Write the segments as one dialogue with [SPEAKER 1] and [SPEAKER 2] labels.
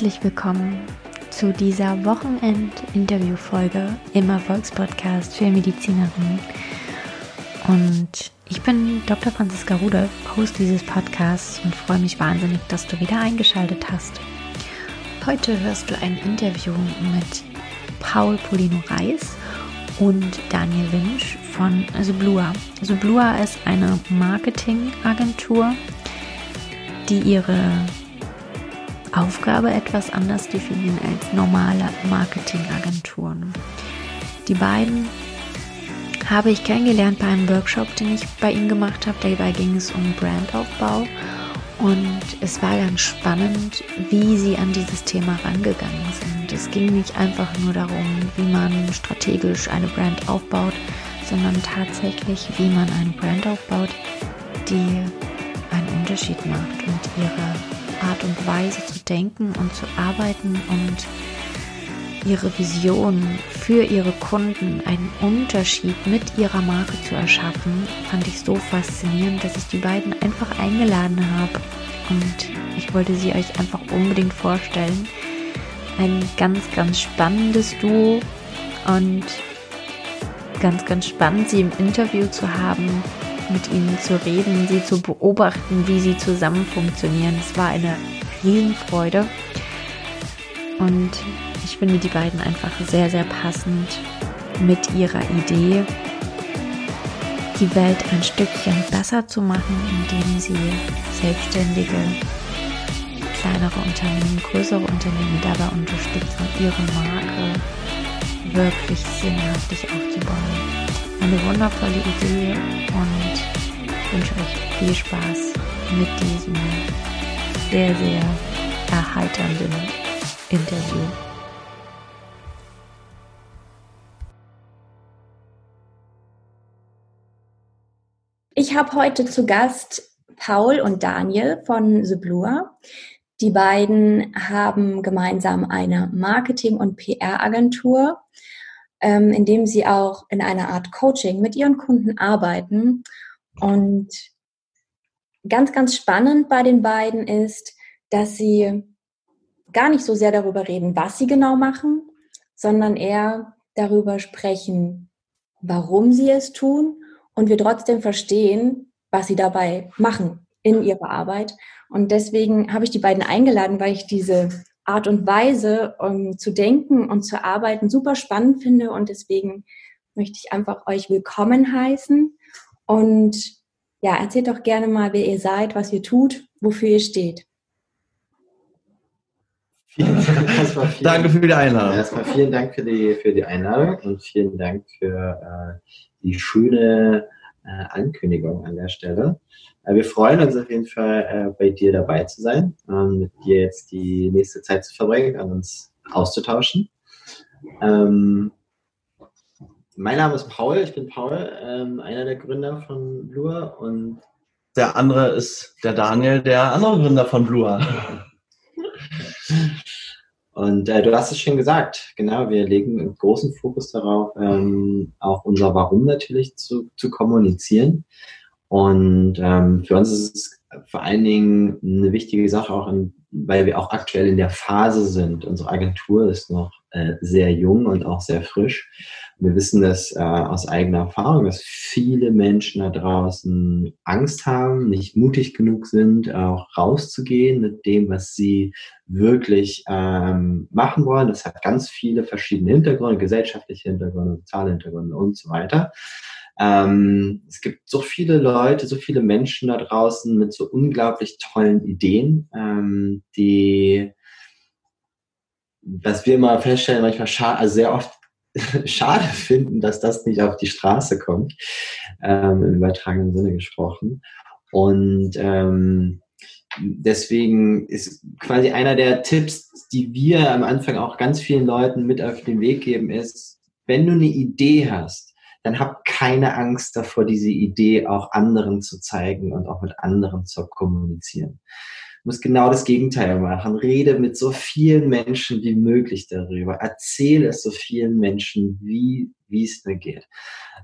[SPEAKER 1] Herzlich willkommen zu dieser Wochenend-Interview-Folge im Erfolgspodcast für Medizinerinnen. Und ich bin Dr. Franziska Rude, Host dieses Podcasts und freue mich wahnsinnig, dass du wieder eingeschaltet hast. Heute hörst du ein Interview mit Paul Polino Reis und Daniel Winsch von Sublua. Sublua ist eine Marketingagentur, die ihre Aufgabe etwas anders definieren als normale Marketingagenturen. Die beiden habe ich kennengelernt bei einem Workshop, den ich bei ihnen gemacht habe. Dabei ging es um Brandaufbau und es war ganz spannend, wie sie an dieses Thema rangegangen sind. Es ging nicht einfach nur darum, wie man strategisch eine Brand aufbaut, sondern tatsächlich, wie man eine Brand aufbaut, die einen Unterschied macht und ihre Art und Weise zu denken und zu arbeiten und ihre Vision für ihre Kunden einen Unterschied mit ihrer Marke zu erschaffen, fand ich so faszinierend, dass ich die beiden einfach eingeladen habe. Und ich wollte sie euch einfach unbedingt vorstellen. Ein ganz, ganz spannendes Duo und ganz, ganz spannend, sie im Interview zu haben mit ihnen zu reden, sie zu beobachten, wie sie zusammen funktionieren. Es war eine Riesenfreude. Und ich finde die beiden einfach sehr, sehr passend mit ihrer Idee, die Welt ein Stückchen besser zu machen, indem sie selbstständige, kleinere Unternehmen, größere Unternehmen dabei unterstützen, ihre Marke wirklich sinnhaftig aufzubauen eine wundervolle Idee und wünsche euch viel Spaß mit diesem sehr, sehr erheiternden Interview. Ich habe heute zu Gast Paul und Daniel von The Blue. Die beiden haben gemeinsam eine Marketing- und PR-Agentur ähm, indem sie auch in einer Art Coaching mit ihren Kunden arbeiten. Und ganz, ganz spannend bei den beiden ist, dass sie gar nicht so sehr darüber reden, was sie genau machen, sondern eher darüber sprechen, warum sie es tun und wir trotzdem verstehen, was sie dabei machen in ihrer Arbeit. Und deswegen habe ich die beiden eingeladen, weil ich diese Art und Weise um zu denken und zu arbeiten super spannend finde und deswegen möchte ich einfach euch willkommen heißen und ja, erzählt doch gerne mal, wer ihr seid, was ihr tut, wofür ihr steht.
[SPEAKER 2] Danke für die Einladung.
[SPEAKER 3] Erstmal vielen Dank für die, für die Einladung und vielen Dank für äh, die schöne äh, Ankündigung an der Stelle. Wir freuen uns auf jeden Fall, äh, bei dir dabei zu sein, ähm, mit dir jetzt die nächste Zeit zu verbringen und uns auszutauschen. Ähm, mein Name ist Paul, ich bin Paul, ähm, einer der Gründer von Blua und
[SPEAKER 2] der andere ist der Daniel, der andere Gründer von Blua.
[SPEAKER 3] Und äh, du hast es schon gesagt, genau, wir legen einen großen Fokus darauf, ähm, auch unser Warum natürlich zu, zu kommunizieren. Und ähm, für uns ist es vor allen Dingen eine wichtige Sache, auch in, weil wir auch aktuell in der Phase sind. Unsere Agentur ist noch äh, sehr jung und auch sehr frisch. Wir wissen das äh, aus eigener Erfahrung, dass viele Menschen da draußen Angst haben, nicht mutig genug sind, auch rauszugehen mit dem, was sie wirklich ähm, machen wollen. Das hat ganz viele verschiedene Hintergründe, gesellschaftliche Hintergründe, soziale Hintergründe und so weiter. Ähm, es gibt so viele Leute, so viele Menschen da draußen mit so unglaublich tollen Ideen, ähm, die, was wir immer feststellen, manchmal also sehr oft schade finden, dass das nicht auf die Straße kommt, ähm, im übertragenen Sinne gesprochen. Und ähm, deswegen ist quasi einer der Tipps, die wir am Anfang auch ganz vielen Leuten mit auf den Weg geben, ist, wenn du eine Idee hast, dann hab keine Angst davor, diese Idee auch anderen zu zeigen und auch mit anderen zu kommunizieren. Du musst genau das Gegenteil machen. Rede mit so vielen Menschen wie möglich darüber. Erzähle es so vielen Menschen, wie, wie es mir geht.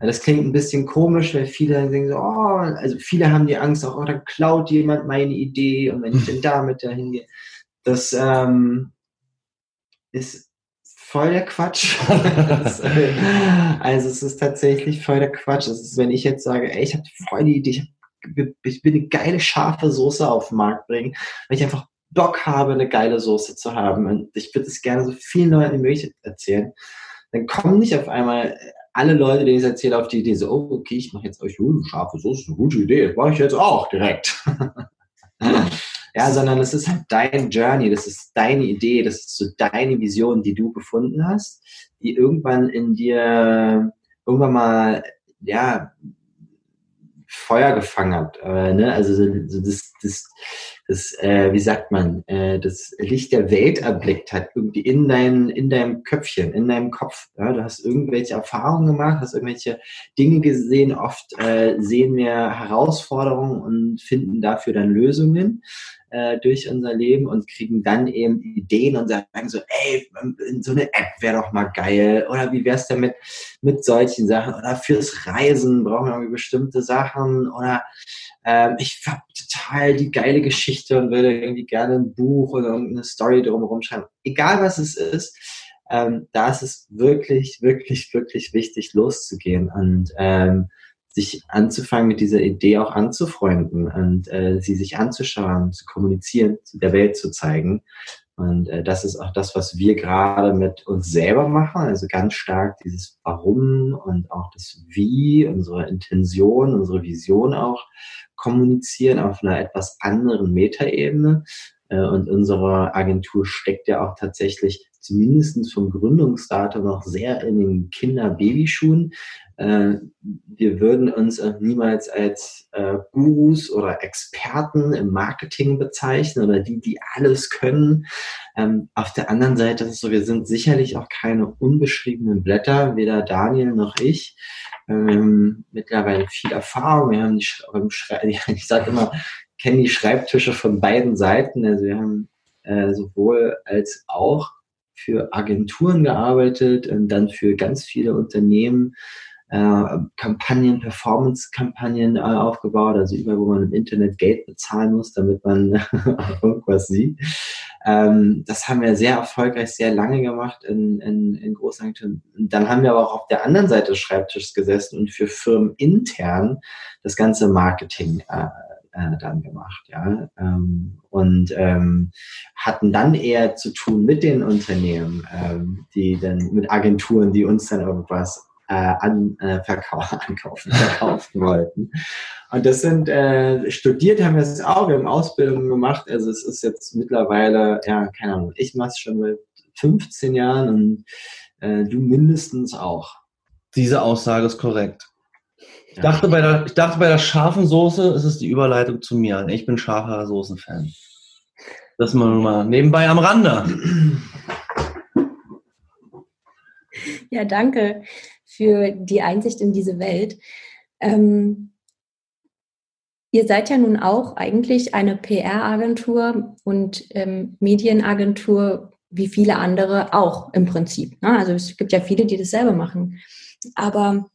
[SPEAKER 3] Das klingt ein bisschen komisch, weil viele denken so, oh, also viele haben die Angst auch, oh, dann klaut jemand meine Idee und wenn ich denn damit dahin gehe. Das, ähm, ist voll der Quatsch. also es ist tatsächlich voll der Quatsch. Es ist, wenn ich jetzt sage, ey, ich habe voll die Idee, ich, ich will eine geile scharfe Soße auf den Markt bringen, weil ich einfach Bock habe, eine geile Soße zu haben. Und ich würde es gerne so vielen Leuten wie möglich erzählen. Dann kommen nicht auf einmal alle Leute, denen ich es erzähle, auf die Idee so, oh, okay, ich mache jetzt euch oh, scharfe Soße, eine gute Idee, das mache ich jetzt auch direkt. ja, sondern es ist halt dein Journey, das ist deine Idee, das ist so deine Vision, die du gefunden hast, die irgendwann in dir irgendwann mal, ja, Feuer gefangen hat. Äh, ne? Also so das, das, das äh, wie sagt man, äh, das Licht der Welt erblickt hat, irgendwie in, dein, in deinem Köpfchen, in deinem Kopf. Ja? Du hast irgendwelche Erfahrungen gemacht, hast irgendwelche Dinge gesehen. Oft äh, sehen wir Herausforderungen und finden dafür dann Lösungen äh, durch unser Leben und kriegen dann eben Ideen und sagen so, ey, so eine App wäre doch mal geil. Oder wie wär's denn mit, mit solchen Sachen? Oder fürs Reisen brauchen wir irgendwie bestimmte Sachen. Oder ähm, ich habe total die geile Geschichte und würde irgendwie gerne ein Buch oder irgendeine Story drumherum schreiben. Egal was es ist, ähm, da ist es wirklich, wirklich, wirklich wichtig, loszugehen und ähm, sich anzufangen, mit dieser Idee auch anzufreunden und äh, sie sich anzuschauen, zu kommunizieren, der Welt zu zeigen. Und äh, das ist auch das, was wir gerade mit uns selber machen. Also ganz stark dieses Warum und auch das Wie, unsere Intention, unsere Vision auch kommunizieren auf einer etwas anderen Metaebene. Äh, und unsere Agentur steckt ja auch tatsächlich zumindest vom Gründungsdatum noch sehr in den Kinder-Babyschuhen. Äh, wir würden uns niemals als äh, Gurus oder Experten im Marketing bezeichnen oder die, die alles können. Ähm, auf der anderen Seite ist es so, wir sind sicherlich auch keine unbeschriebenen Blätter, weder Daniel noch ich. Ähm, mittlerweile viel Erfahrung. Wir haben die, ich sage immer, kennen die Schreibtische von beiden Seiten. Also wir haben äh, sowohl als auch für Agenturen gearbeitet und dann für ganz viele Unternehmen äh, Kampagnen, Performance-Kampagnen äh, aufgebaut, also überall, wo man im Internet Geld bezahlen muss, damit man irgendwas sieht. Ähm, das haben wir sehr erfolgreich, sehr lange gemacht in, in, in Großagenturen. Dann haben wir aber auch auf der anderen Seite des Schreibtisches gesessen und für Firmen intern das ganze Marketing äh, äh, dann gemacht, ja. Ähm, und ähm, hatten dann eher zu tun mit den Unternehmen, ähm, die dann mit Agenturen, die uns dann irgendwas äh, an, äh, verkaufen, ankaufen, verkaufen wollten. Und das sind, äh, studiert haben wir es auch, wir haben Ausbildungen gemacht, also es ist jetzt mittlerweile, ja, keine Ahnung, ich mache es schon seit 15 Jahren und äh, du mindestens auch.
[SPEAKER 2] Diese Aussage ist korrekt. Ich dachte, bei der, ich dachte, bei der scharfen Soße ist es die Überleitung zu mir. Ich bin scharfer Soßenfan. Das mal, mal nebenbei am Rande.
[SPEAKER 4] Ja, danke für die Einsicht in diese Welt. Ähm, ihr seid ja nun auch eigentlich eine PR-Agentur und ähm, Medienagentur wie viele andere auch im Prinzip. Ne? Also es gibt ja viele, die das selber machen. Aber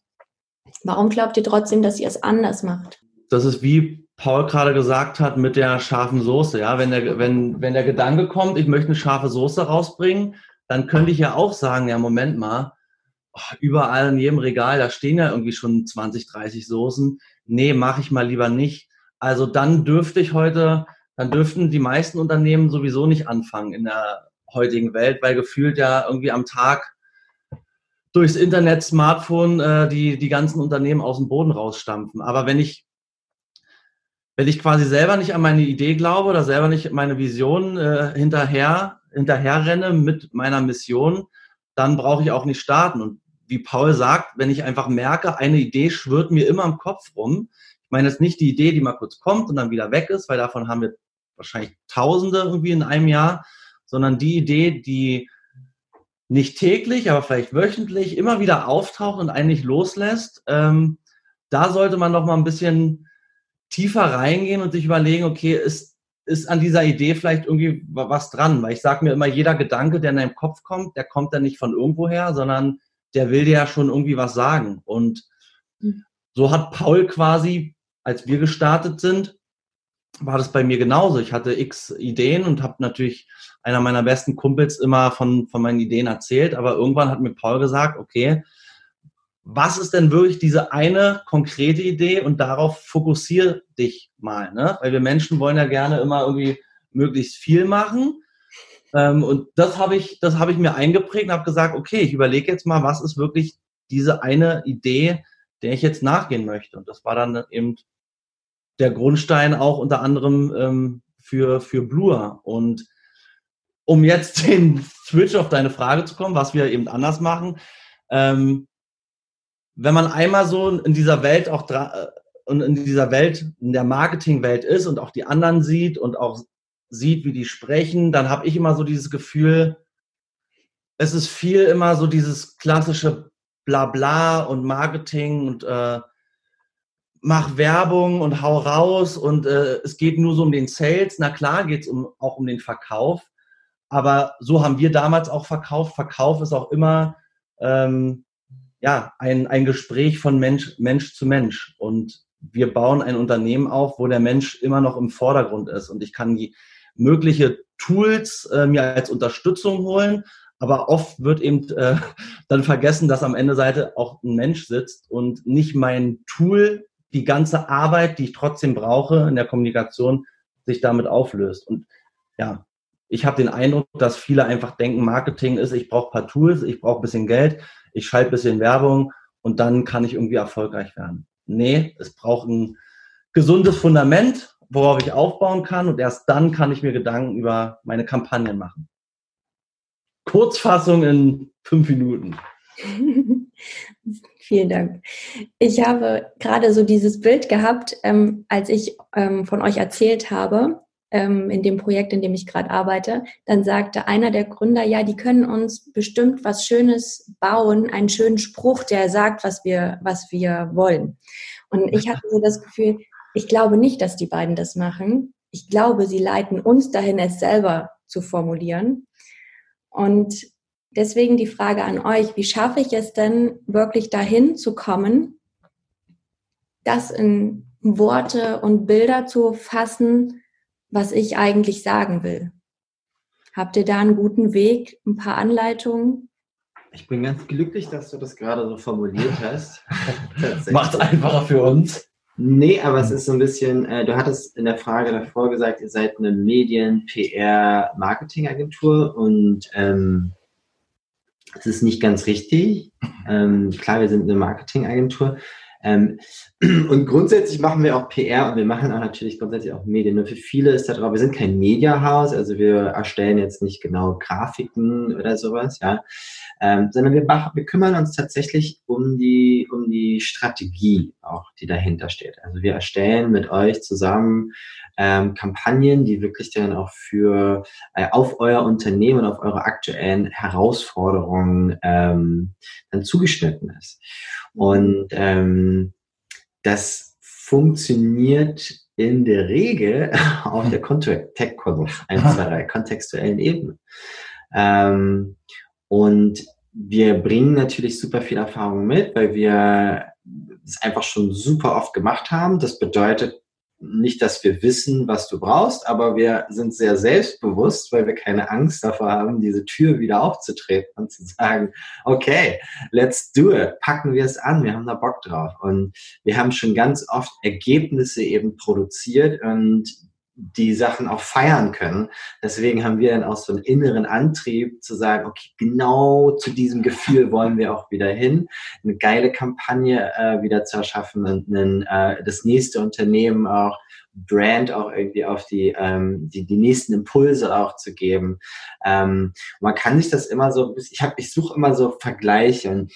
[SPEAKER 4] warum glaubt ihr trotzdem, dass ihr es anders macht?
[SPEAKER 2] Das ist wie Paul gerade gesagt hat mit der scharfen Soße. Ja, wenn der, wenn, wenn der Gedanke kommt, ich möchte eine scharfe Soße rausbringen, dann könnte ich ja auch sagen, ja, Moment mal, oh, überall in jedem Regal, da stehen ja irgendwie schon 20, 30 Soßen. Nee, mache ich mal lieber nicht. Also dann dürfte ich heute, dann dürften die meisten Unternehmen sowieso nicht anfangen in der heutigen Welt, weil gefühlt ja irgendwie am Tag durchs Internet, Smartphone äh, die, die ganzen Unternehmen aus dem Boden rausstampfen. Aber wenn ich, wenn ich quasi selber nicht an meine Idee glaube oder selber nicht meine Vision äh, hinterher, hinterher renne mit meiner Mission, dann brauche ich auch nicht starten. Und wie Paul sagt, wenn ich einfach merke, eine Idee schwirrt mir immer im Kopf rum. Ich meine jetzt nicht die Idee, die mal kurz kommt und dann wieder weg ist, weil davon haben wir wahrscheinlich Tausende irgendwie in einem Jahr, sondern die Idee, die nicht täglich, aber vielleicht wöchentlich immer wieder auftaucht und eigentlich loslässt. Ähm, da sollte man noch mal ein bisschen tiefer reingehen und sich überlegen, okay, ist, ist an dieser Idee vielleicht irgendwie was dran? Weil ich sage mir immer, jeder Gedanke, der in deinem Kopf kommt, der kommt dann nicht von irgendwoher, sondern der will dir ja schon irgendwie was sagen. Und mhm. so hat Paul quasi, als wir gestartet sind, war das bei mir genauso. Ich hatte x Ideen und habe natürlich einer meiner besten Kumpels immer von, von meinen Ideen erzählt, aber irgendwann hat mir Paul gesagt, okay, was ist denn wirklich diese eine konkrete Idee und darauf fokussiere dich mal, ne? Weil wir Menschen wollen ja gerne immer irgendwie möglichst viel machen. Ähm, und das habe ich, das ich mir eingeprägt und habe gesagt, okay, ich überlege jetzt mal, was ist wirklich diese eine Idee, der ich jetzt nachgehen möchte. Und das war dann eben der Grundstein auch unter anderem ähm, für, für Blur. Und um jetzt den Switch auf deine Frage zu kommen, was wir eben anders machen, ähm, wenn man einmal so in dieser Welt auch äh, und in dieser Welt, in der Marketingwelt ist und auch die anderen sieht und auch sieht, wie die sprechen, dann habe ich immer so dieses Gefühl, es ist viel immer so dieses klassische Blabla und Marketing und äh, mach Werbung und hau raus und äh, es geht nur so um den Sales. Na klar geht es um, auch um den Verkauf, aber so haben wir damals auch verkauft. Verkauf ist auch immer ähm, ja, ein, ein Gespräch von Mensch, Mensch zu Mensch. Und wir bauen ein Unternehmen auf, wo der Mensch immer noch im Vordergrund ist. Und ich kann die mögliche Tools äh, mir als Unterstützung holen, aber oft wird eben äh, dann vergessen, dass am Ende Seite auch ein Mensch sitzt und nicht mein Tool, die ganze Arbeit, die ich trotzdem brauche in der Kommunikation, sich damit auflöst. Und ja, ich habe den Eindruck, dass viele einfach denken, Marketing ist, ich brauche paar Tools, ich brauche bisschen Geld, ich schalte ein bisschen Werbung und dann kann ich irgendwie erfolgreich werden. Nee, es braucht ein gesundes Fundament, worauf ich aufbauen kann und erst dann kann ich mir Gedanken über meine Kampagnen machen. Kurzfassung in fünf Minuten.
[SPEAKER 4] Vielen Dank. Ich habe gerade so dieses Bild gehabt, ähm, als ich ähm, von euch erzählt habe, ähm, in dem Projekt, in dem ich gerade arbeite, dann sagte einer der Gründer, ja, die können uns bestimmt was Schönes bauen, einen schönen Spruch, der sagt, was wir, was wir wollen. Und ich hatte so das Gefühl, ich glaube nicht, dass die beiden das machen. Ich glaube, sie leiten uns dahin, es selber zu formulieren. Und deswegen die Frage an euch, wie schaffe ich es denn wirklich dahin zu kommen, das in Worte und Bilder zu fassen, was ich eigentlich sagen will. Habt ihr da einen guten Weg, ein paar Anleitungen?
[SPEAKER 3] Ich bin ganz glücklich, dass du das gerade so formuliert hast.
[SPEAKER 2] Macht einfacher für uns.
[SPEAKER 3] Nee, aber es ist so ein bisschen, äh, du hattest in der Frage davor gesagt, ihr seid eine Medien-, PR-, Marketingagentur und ähm, es ist nicht ganz richtig. Ähm, klar, wir sind eine Marketingagentur, ähm, und grundsätzlich machen wir auch PR und wir machen auch natürlich grundsätzlich auch Medien. Nur für viele ist da drauf, wir sind kein Mediahaus, also wir erstellen jetzt nicht genau Grafiken oder sowas, ja, ähm, sondern wir, wir kümmern uns tatsächlich um die, um die Strategie auch, die dahinter steht. Also wir erstellen mit euch zusammen ähm, Kampagnen, die wirklich dann auch für äh, auf euer Unternehmen und auf eure aktuellen Herausforderungen ähm, dann zugeschnitten ist. Und ähm, das funktioniert in der Regel auf der kontextuellen Ebene. Ähm, und wir bringen natürlich super viel Erfahrung mit, weil wir es einfach schon super oft gemacht haben. Das bedeutet, nicht, dass wir wissen, was du brauchst, aber wir sind sehr selbstbewusst, weil wir keine Angst davor haben, diese Tür wieder aufzutreten und zu sagen, okay, let's do it, packen wir es an, wir haben da Bock drauf. Und wir haben schon ganz oft Ergebnisse eben produziert und die Sachen auch feiern können. Deswegen haben wir dann auch so einen inneren Antrieb zu sagen, okay, genau zu diesem Gefühl wollen wir auch wieder hin, eine geile Kampagne äh, wieder zu erschaffen und einen, äh, das nächste Unternehmen auch Brand auch irgendwie auf die, ähm, die, die nächsten Impulse auch zu geben. Ähm, man kann sich das immer so, ich habe, ich suche immer so Vergleiche und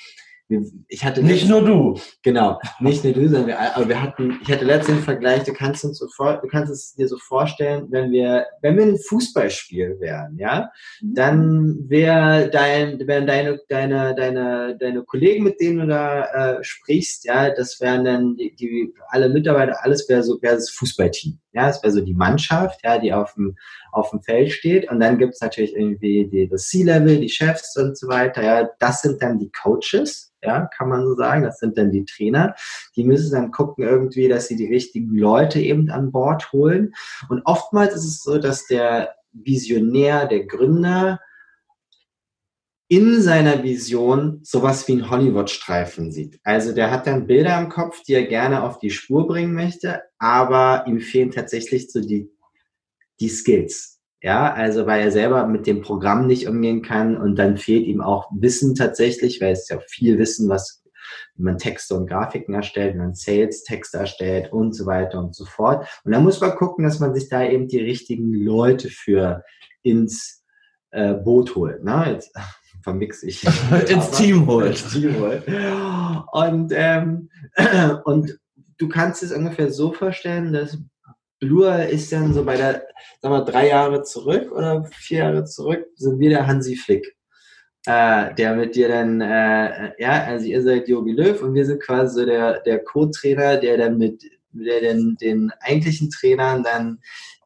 [SPEAKER 3] ich hatte
[SPEAKER 2] nicht nur du.
[SPEAKER 3] Genau, nicht nur du, sondern wir, aber wir hatten, ich hatte letztens den Vergleich, du kannst uns so vor, du kannst es dir so vorstellen, wenn wir, wenn wir ein Fußballspiel wären, ja, mhm. dann wäre dein, wären deine, deine, deine, deine Kollegen, mit denen du da äh, sprichst, ja, das wären dann die, die alle Mitarbeiter, alles wäre so, wäre das Fußballteam Ja, das wäre so die Mannschaft, ja, die auf dem, auf dem Feld steht. Und dann gibt's natürlich irgendwie die, das C-Level, die Chefs und so weiter. Ja, das sind dann die Coaches, ja, kann man so sagen. Das sind dann die Trainer. Die müssen dann gucken irgendwie, dass sie die richtigen Leute eben an Bord holen. Und oftmals ist es so, dass der Visionär, der Gründer, in seiner Vision sowas wie ein Hollywood-Streifen sieht. Also der hat dann Bilder im Kopf, die er gerne auf die Spur bringen möchte, aber ihm fehlen tatsächlich so die, die Skills. Ja, also weil er selber mit dem Programm nicht umgehen kann und dann fehlt ihm auch Wissen tatsächlich, weil es ja viel Wissen, was wie man Texte und Grafiken erstellt, wie man Sales-Texte erstellt und so weiter und so fort. Und da muss man gucken, dass man sich da eben die richtigen Leute für ins äh, Boot holt. Ne? Jetzt vermixe ich.
[SPEAKER 2] ins Team holt.
[SPEAKER 3] Ins Team holt. Und, ähm, und du kannst es ungefähr so vorstellen, dass Blur ist dann so bei der, sagen wir, drei Jahre zurück oder vier Jahre zurück, sind wir der Hansi Flick. Äh, der mit dir dann, äh, ja, also ihr seid Jogi Löw und wir sind quasi so der, der Co-Trainer, der dann mit, der dann den eigentlichen Trainern dann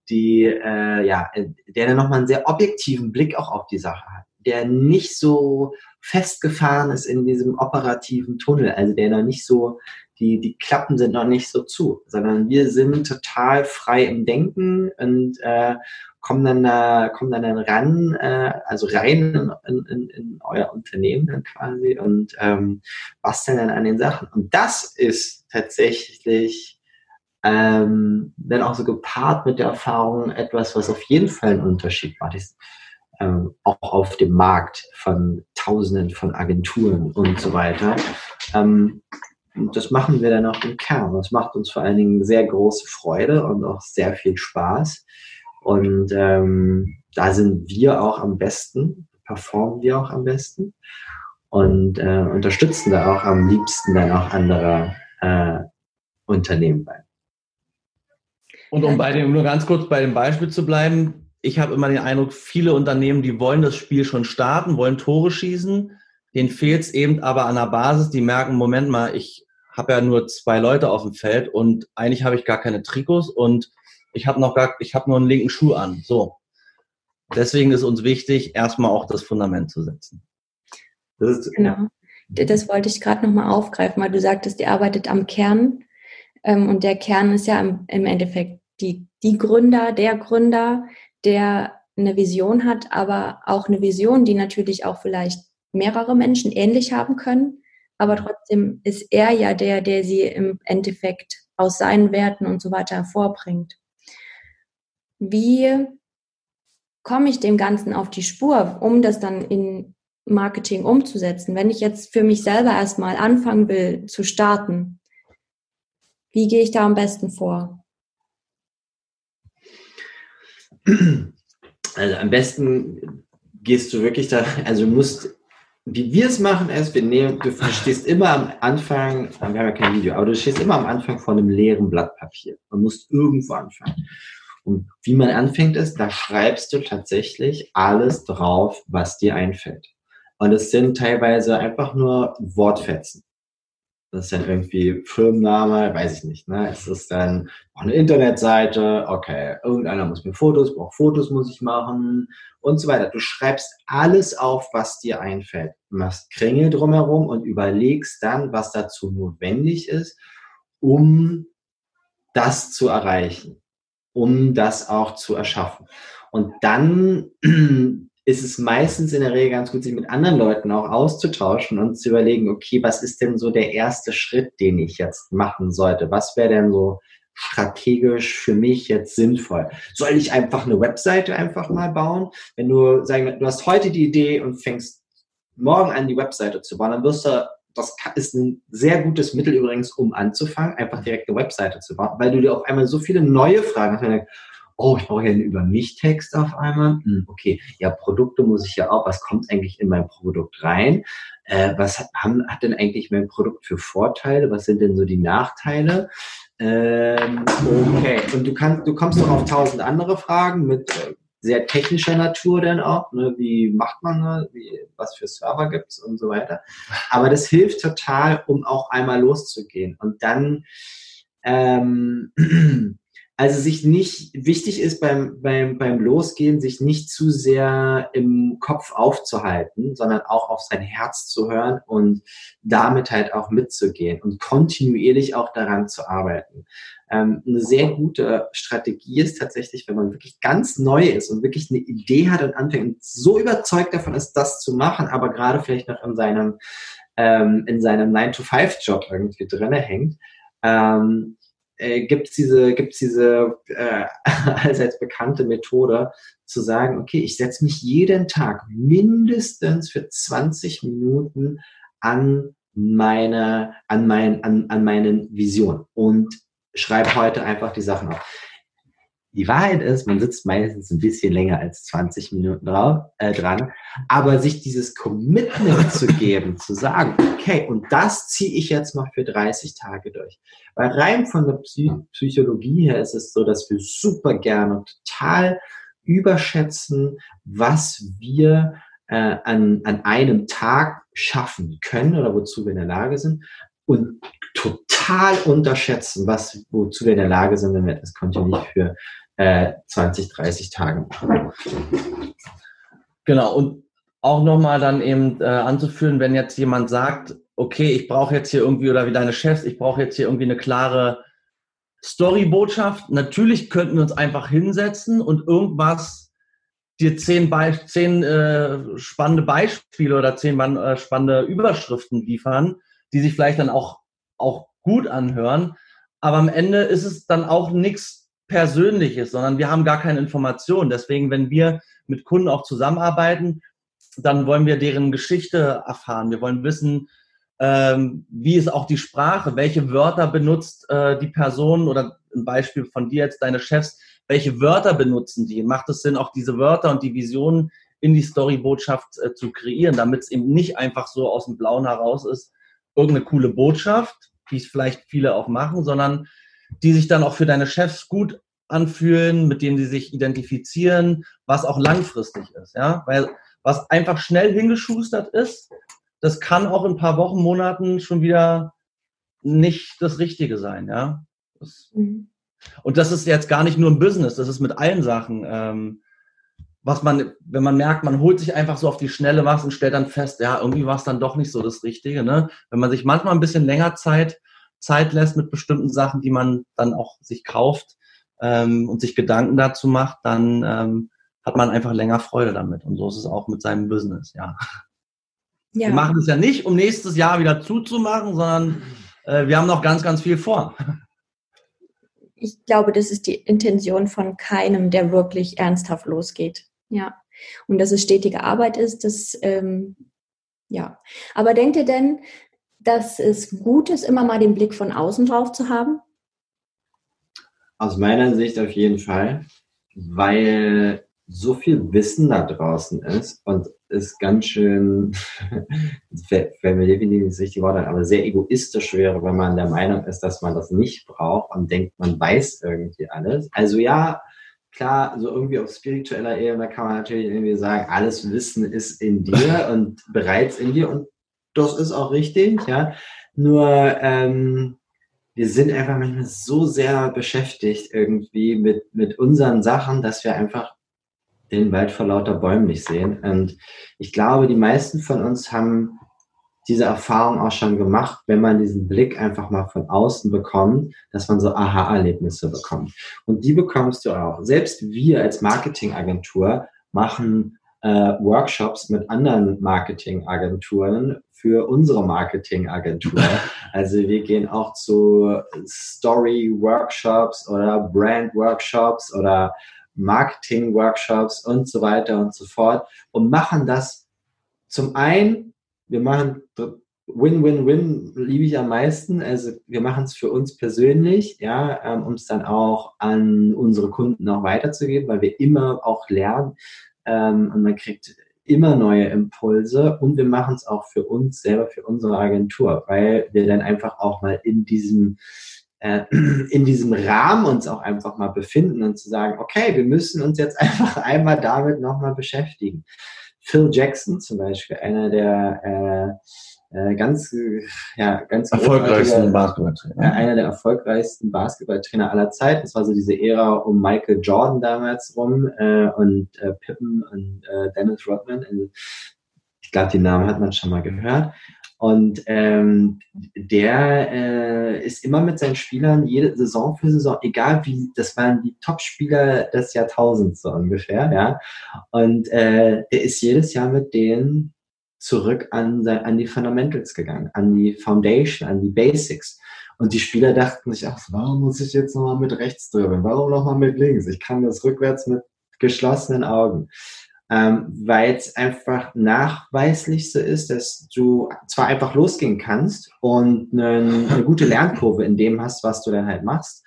[SPEAKER 3] die, äh, ja, der dann nochmal einen sehr objektiven Blick auch auf die Sache hat der nicht so festgefahren ist in diesem operativen Tunnel, also der noch nicht so, die, die Klappen sind noch nicht so zu, sondern wir sind total frei im Denken und äh, kommen dann da, kommen dann, dann ran, äh, also rein in, in, in euer Unternehmen dann quasi und ähm, basteln dann an den Sachen. Und das ist tatsächlich ähm, dann auch so gepaart mit der Erfahrung etwas, was auf jeden Fall einen Unterschied macht. Ähm, auch auf dem Markt von Tausenden von Agenturen und so weiter. Ähm, und das machen wir dann auch im Kern. Das macht uns vor allen Dingen sehr große Freude und auch sehr viel Spaß. Und ähm, da sind wir auch am besten, performen wir auch am besten und äh, unterstützen da auch am liebsten dann auch andere äh, Unternehmen bei.
[SPEAKER 2] Und um bei dem, nur ganz kurz bei dem Beispiel zu bleiben, ich habe immer den Eindruck, viele Unternehmen, die wollen das Spiel schon starten, wollen Tore schießen. Denen fehlt es eben aber an der Basis. Die merken, Moment mal, ich habe ja nur zwei Leute auf dem Feld und eigentlich habe ich gar keine Trikots und ich habe noch gar, ich habe nur einen linken Schuh an. So. Deswegen ist uns wichtig, erstmal auch das Fundament zu setzen.
[SPEAKER 4] Das genau. Das wollte ich gerade nochmal aufgreifen, weil du sagtest, ihr arbeitet am Kern. Ähm, und der Kern ist ja im Endeffekt die, die Gründer, der Gründer, der eine Vision hat, aber auch eine Vision, die natürlich auch vielleicht mehrere Menschen ähnlich haben können. Aber trotzdem ist er ja der, der sie im Endeffekt aus seinen Werten und so weiter hervorbringt. Wie komme ich dem Ganzen auf die Spur, um das dann in Marketing umzusetzen? Wenn ich jetzt für mich selber erstmal anfangen will zu starten, wie gehe ich da am besten vor?
[SPEAKER 3] Also am besten gehst du wirklich da, also du musst, wie wir es machen, ist, wir nehmen, du stehst immer am Anfang, wir haben ja kein Video, aber du stehst immer am Anfang vor einem leeren Blatt Papier und musst irgendwo anfangen. Und wie man anfängt ist, da schreibst du tatsächlich alles drauf, was dir einfällt. Und es sind teilweise einfach nur Wortfetzen. Das ist dann irgendwie Firmenname, weiß ich nicht. Ne? Es ist dann auch eine Internetseite, okay, irgendeiner muss mir Fotos, braucht Fotos muss ich machen und so weiter. Du schreibst alles auf, was dir einfällt. Machst Kringel drumherum und überlegst dann, was dazu notwendig ist, um das zu erreichen, um das auch zu erschaffen. Und dann ist es meistens in der Regel ganz gut, sich mit anderen Leuten auch auszutauschen und zu überlegen, okay, was ist denn so der erste Schritt, den ich jetzt machen sollte? Was wäre denn so strategisch für mich jetzt sinnvoll? Soll ich einfach eine Webseite einfach mal bauen? Wenn du sagen, du hast heute die Idee und fängst morgen an, die Webseite zu bauen, dann wirst du das ist ein sehr gutes Mittel übrigens, um anzufangen, einfach direkt eine Webseite zu bauen, weil du dir auf einmal so viele neue Fragen hast oh, ich brauche ja einen Über mich-Text auf einmal. Hm, okay, ja, Produkte muss ich ja auch. Was kommt eigentlich in mein Produkt rein? Äh, was hat, haben, hat denn eigentlich mein Produkt für Vorteile? Was sind denn so die Nachteile? Ähm, okay, und du kannst, du kommst noch auf tausend andere Fragen mit äh, sehr technischer Natur dann auch, ne? wie macht man, ne? wie, was für Server gibt's und so weiter. Aber das hilft total, um auch einmal loszugehen. Und dann ähm, Also sich nicht, wichtig ist beim, beim, beim Losgehen, sich nicht zu sehr im Kopf aufzuhalten, sondern auch auf sein Herz zu hören und damit halt auch mitzugehen und kontinuierlich auch daran zu arbeiten. Ähm, eine sehr gute Strategie ist tatsächlich, wenn man wirklich ganz neu ist und wirklich eine Idee hat und anfängt und so überzeugt davon ist, das zu machen, aber gerade vielleicht noch in seinem, ähm, in seinem 9-to-5-Job irgendwie drinne hängt, ähm, äh, gibt es diese, gibt's diese äh, allseits bekannte Methode zu sagen, okay, ich setze mich jeden Tag mindestens für 20 Minuten an meine, an mein, an, an meinen Visionen und schreibe heute einfach die Sachen auf. Die Wahrheit ist, man sitzt meistens ein bisschen länger als 20 Minuten drauf, äh, dran, aber sich dieses Commitment zu geben, zu sagen, okay, und das ziehe ich jetzt mal für 30 Tage durch. Weil rein von der Psy Psychologie her ist es so, dass wir super gerne total überschätzen, was wir äh, an, an einem Tag schaffen können oder wozu wir in der Lage sind und total unterschätzen, was, wozu wir in der Lage sind, wenn wir das kontinuierlich für äh, 20, 30 Tage machen.
[SPEAKER 2] Genau, und auch nochmal dann eben äh, anzuführen, wenn jetzt jemand sagt, okay, ich brauche jetzt hier irgendwie, oder wie deine Chefs, ich brauche jetzt hier irgendwie eine klare Story-Botschaft. Natürlich könnten wir uns einfach hinsetzen und irgendwas dir zehn, Be zehn äh, spannende Beispiele oder zehn äh, spannende Überschriften liefern, die sich vielleicht dann auch, auch gut anhören. Aber am Ende ist es dann auch nichts Persönliches, sondern wir haben gar keine Informationen. Deswegen, wenn wir mit Kunden auch zusammenarbeiten, dann wollen wir deren Geschichte erfahren. Wir wollen wissen, ähm, wie ist auch die Sprache, welche Wörter benutzt äh, die Person oder ein Beispiel von dir jetzt, deine Chefs, welche Wörter benutzen die? Macht es Sinn, auch diese Wörter und die Visionen in die Storybotschaft äh, zu kreieren, damit es eben nicht einfach so aus dem Blauen heraus ist, irgendeine coole Botschaft, die es vielleicht viele auch machen, sondern die sich dann auch für deine Chefs gut anfühlen, mit denen sie sich identifizieren, was auch langfristig ist, ja, weil was einfach schnell hingeschustert ist, das kann auch in ein paar Wochen, Monaten schon wieder nicht das Richtige sein, ja. Das, mhm. Und das ist jetzt gar nicht nur im Business, das ist mit allen Sachen, ähm, was man, wenn man merkt, man holt sich einfach so auf die Schnelle was und stellt dann fest, ja, irgendwie war es dann doch nicht so das Richtige, ne? Wenn man sich manchmal ein bisschen länger Zeit Zeit lässt mit bestimmten Sachen, die man dann auch sich kauft ähm, und sich Gedanken dazu macht, dann ähm, hat man einfach länger Freude damit. Und so ist es auch mit seinem Business, ja. ja. Wir machen es ja nicht, um nächstes Jahr wieder zuzumachen, sondern äh, wir haben noch ganz, ganz viel vor.
[SPEAKER 4] Ich glaube, das ist die Intention von keinem, der wirklich ernsthaft losgeht. Ja. Und dass es stetige Arbeit ist, das, ähm, ja. Aber denkt ihr denn, dass es gut ist, immer mal den Blick von außen drauf zu haben?
[SPEAKER 3] Aus meiner Sicht auf jeden Fall, weil so viel Wissen da draußen ist und es ganz schön, wenn mir definitiv nicht das richtige Wort aber sehr egoistisch wäre, wenn man der Meinung ist, dass man das nicht braucht und denkt, man weiß irgendwie alles. Also ja, klar, so irgendwie auf spiritueller Ebene kann man natürlich irgendwie sagen, alles Wissen ist in dir und bereits in dir und das ist auch richtig, ja. Nur ähm, wir sind einfach manchmal so sehr beschäftigt irgendwie mit, mit unseren Sachen, dass wir einfach den Wald vor lauter Bäumen nicht sehen. Und ich glaube, die meisten von uns haben diese Erfahrung auch schon gemacht, wenn man diesen Blick einfach mal von außen bekommt, dass man so Aha-Erlebnisse bekommt. Und die bekommst du auch. Selbst wir als Marketingagentur machen äh, Workshops mit anderen Marketingagenturen für unsere Marketingagentur. Also wir gehen auch zu Story-Workshops oder Brand-Workshops oder Marketing-Workshops und so weiter und so fort und machen das zum einen, wir machen Win-Win-Win liebe ich am meisten. Also wir machen es für uns persönlich, ja, ähm, um es dann auch an unsere Kunden auch weiterzugeben, weil wir immer auch lernen ähm, und man kriegt immer neue Impulse und wir machen es auch für uns selber, für unsere Agentur, weil wir dann einfach auch mal in diesem äh, in diesem Rahmen uns auch einfach mal befinden und zu sagen, okay, wir müssen uns jetzt einfach einmal damit nochmal beschäftigen. Phil Jackson zum Beispiel, einer der äh, äh, ganz, ja, ganz
[SPEAKER 2] erfolgreichsten Basketballtrainer.
[SPEAKER 3] Ja, einer der erfolgreichsten Basketballtrainer aller Zeiten. Das war so diese Ära um Michael Jordan damals rum äh, und äh, Pippen und äh, Dennis Rodman. Also, ich glaube, die Namen hat man schon mal gehört. Und ähm, der äh, ist immer mit seinen Spielern jede Saison für Saison, egal wie, das waren die Top-Spieler des Jahrtausends so ungefähr, ja. Und äh, er ist jedes Jahr mit denen zurück an, an die Fundamentals gegangen, an die Foundation, an die Basics. Und die Spieler dachten sich, ach, warum muss ich jetzt nochmal mit rechts dribbeln? Warum nochmal mit links? Ich kann das rückwärts mit geschlossenen Augen ähm, weil es einfach nachweislich so ist, dass du zwar einfach losgehen kannst und eine, eine gute Lernkurve in dem hast, was du dann halt machst,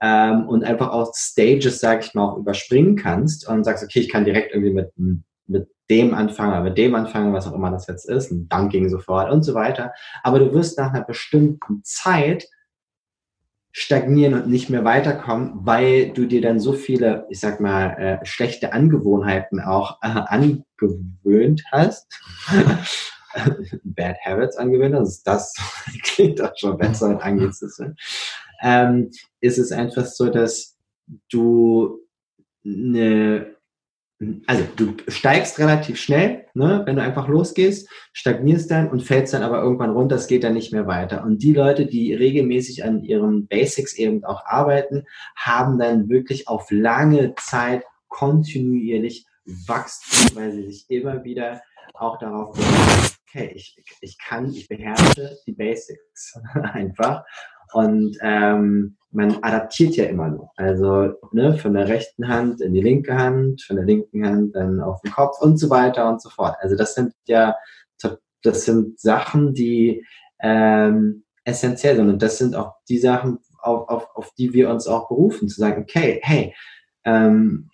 [SPEAKER 3] ähm, und einfach auch Stages, sag ich mal, auch überspringen kannst und sagst, okay, ich kann direkt irgendwie mit, mit dem anfangen, mit dem anfangen, was auch immer das jetzt ist, ein Dunking sofort und so weiter. Aber du wirst nach einer bestimmten Zeit stagnieren und nicht mehr weiterkommen, weil du dir dann so viele, ich sag mal, äh, schlechte Angewohnheiten auch äh, angewöhnt hast. Bad Habits angewöhnt hast. Das klingt auch schon besser und Anglizismen. Ähm, ist es einfach so, dass du eine also du steigst relativ schnell, ne, wenn du einfach losgehst, stagnierst dann und fällst dann aber irgendwann runter, es geht dann nicht mehr weiter. Und die Leute, die regelmäßig an ihren Basics eben auch arbeiten, haben dann wirklich auf lange Zeit kontinuierlich Wachstum, weil sie sich immer wieder auch darauf berufen, okay, ich, ich kann, ich beherrsche die Basics einfach. Und ähm, man adaptiert ja immer nur. Also ne, von der rechten Hand in die linke Hand, von der linken Hand dann auf den Kopf und so weiter und so fort. Also das sind ja, das sind Sachen, die ähm, essentiell sind. Und das sind auch die Sachen, auf, auf, auf die wir uns auch berufen, zu sagen, okay, hey, ähm,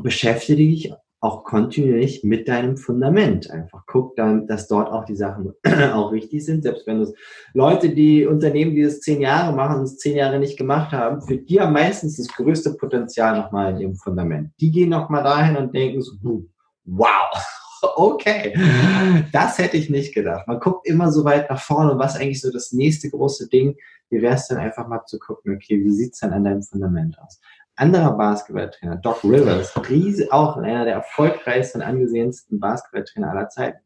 [SPEAKER 3] beschäftige dich auch kontinuierlich mit deinem Fundament. Einfach guck dann, dass dort auch die Sachen auch richtig sind. Selbst wenn es Leute, die Unternehmen, die das zehn Jahre machen und es zehn Jahre nicht gemacht haben, für die haben meistens das größte Potenzial nochmal in ihrem Fundament. Die gehen nochmal dahin und denken so, wow, okay, das hätte ich nicht gedacht. Man guckt immer so weit nach vorne was eigentlich so das nächste große Ding, wie wäre es dann einfach mal zu gucken, okay, wie sieht es denn an deinem Fundament aus? Anderer Basketballtrainer, Doc Rivers, riesig, auch einer der erfolgreichsten und angesehensten Basketballtrainer aller Zeiten,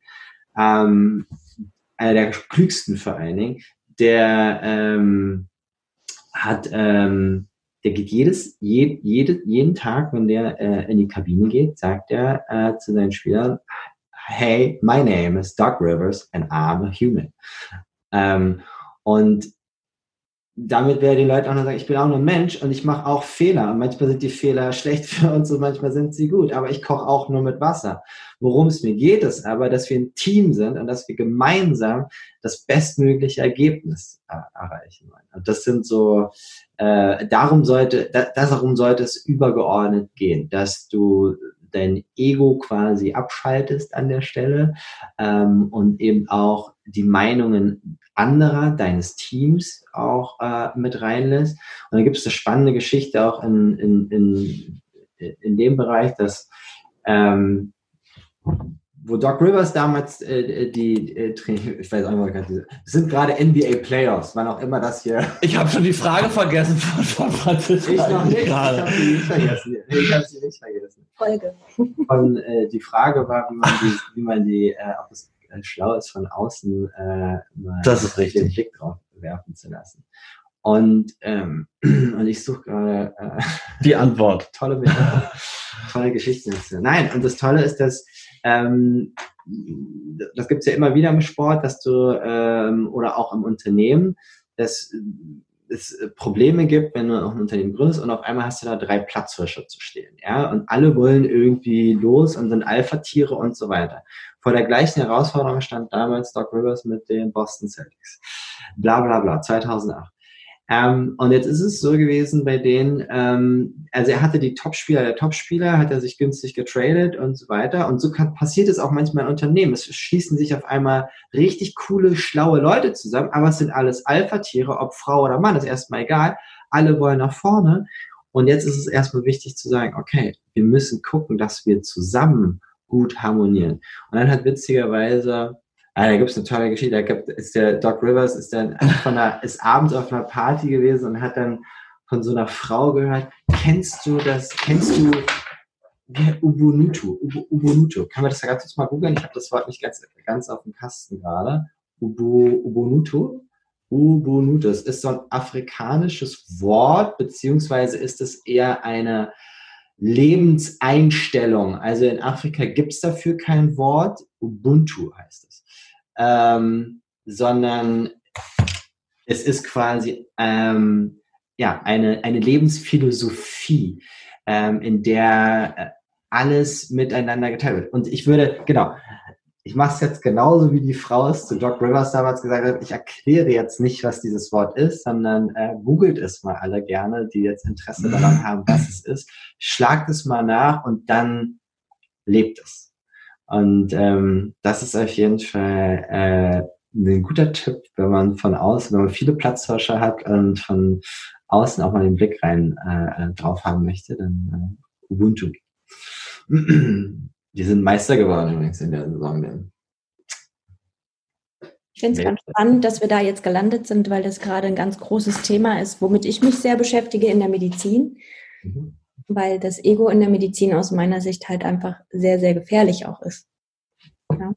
[SPEAKER 3] ähm, einer der klügsten vor allen Dingen, der ähm, hat, ähm, der geht jedes, je, jede, jeden Tag, wenn der äh, in die Kabine geht, sagt er äh, zu seinen Spielern, hey, my name is Doc Rivers and I'm a human. Ähm, und damit wäre den Leuten auch noch sagen, ich bin auch nur ein Mensch und ich mache auch Fehler. Und manchmal sind die Fehler schlecht für uns und manchmal sind sie gut. Aber ich koche auch nur mit Wasser. Worum es mir geht, ist aber, dass wir ein Team sind und dass wir gemeinsam das bestmögliche Ergebnis äh, erreichen wollen. Und das sind so, äh, darum sollte, da, darum sollte es übergeordnet gehen, dass du dein Ego quasi abschaltest an der Stelle ähm, und eben auch die Meinungen anderer, deines Teams auch äh, mit reinlässt. Und dann gibt es eine spannende Geschichte auch in, in, in, in dem Bereich, dass ähm, wo Doc Rivers damals äh, die äh, ich weiß auch nicht es sind gerade NBA Playoffs, wann auch immer das hier.
[SPEAKER 2] Ich habe schon die Frage vergessen von, von Franziska.
[SPEAKER 3] Ich noch nicht, gerade. ich habe sie nicht vergessen. Ich habe sie nicht vergessen. Folge. Und äh, die Frage war, wie man die, wie man die äh, es äh, schlau ist, von außen äh, mal
[SPEAKER 2] das ist richtig.
[SPEAKER 3] den Blick drauf werfen zu lassen. Und, ähm, und ich suche gerade
[SPEAKER 2] äh, die Antwort.
[SPEAKER 3] Tolle, tolle Geschichte. Nein, und das Tolle ist, dass ähm, das gibt's ja immer wieder im Sport, dass du ähm, oder auch im Unternehmen, dass es Probleme gibt, wenn du auch ein Unternehmen gründest und auf einmal hast du da drei Platzhirsche zu stehen, ja, und alle wollen irgendwie los und sind Alpha-Tiere und so weiter. Vor der gleichen Herausforderung stand damals Doc Rivers mit den Boston Celtics. Bla bla bla, 2008. Ähm, und jetzt ist es so gewesen bei denen, ähm, also er hatte die Topspieler der Topspieler, hat er sich günstig getradet und so weiter. Und so kann, passiert es auch manchmal in Unternehmen. Es schließen sich auf einmal richtig coole, schlaue Leute zusammen, aber es sind alles Alpha-Tiere, ob Frau oder Mann, ist erstmal egal. Alle wollen nach vorne. Und jetzt ist es erstmal wichtig zu sagen, okay, wir müssen gucken, dass wir zusammen gut harmonieren. Und dann hat witzigerweise, ah, da gibt es eine tolle Geschichte, da gibt, ist der Doc Rivers, ist dann von einer, ist abends auf einer Party gewesen und hat dann von so einer Frau gehört, kennst du das, kennst du Ubuntu, Ubuntu. Kann man das ja ganz kurz mal googeln? Ich habe das Wort nicht ganz, ganz auf dem Kasten gerade. Ubuntu. Ubuntu. Das ist so ein afrikanisches Wort, beziehungsweise ist es eher eine Lebenseinstellung. Also in Afrika gibt es dafür kein Wort. Ubuntu heißt es. Ähm, sondern es ist quasi ähm, ja, eine, eine Lebensphilosophie, ähm, in der äh, alles miteinander geteilt wird. Und ich würde, genau, ich mache es jetzt genauso, wie die Frau es zu Doc Rivers damals gesagt hat. Ich erkläre jetzt nicht, was dieses Wort ist, sondern äh, googelt es mal alle gerne, die jetzt Interesse daran haben, was es ist. Schlagt es mal nach und dann lebt es. Und ähm, das ist auf jeden Fall äh, ein guter Tipp, wenn man von außen, wenn man viele Platzhirsche hat und von außen auch mal den Blick rein äh, äh drauf haben möchte, dann äh, Ubuntu. Die sind Meister geworden übrigens in der Saison. Denn.
[SPEAKER 4] Ich finde es ganz spannend, dass wir da jetzt gelandet sind, weil das gerade ein ganz großes Thema ist, womit ich mich sehr beschäftige in der Medizin. Mhm. Weil das Ego in der Medizin aus meiner Sicht halt einfach sehr, sehr gefährlich auch ist. Ja?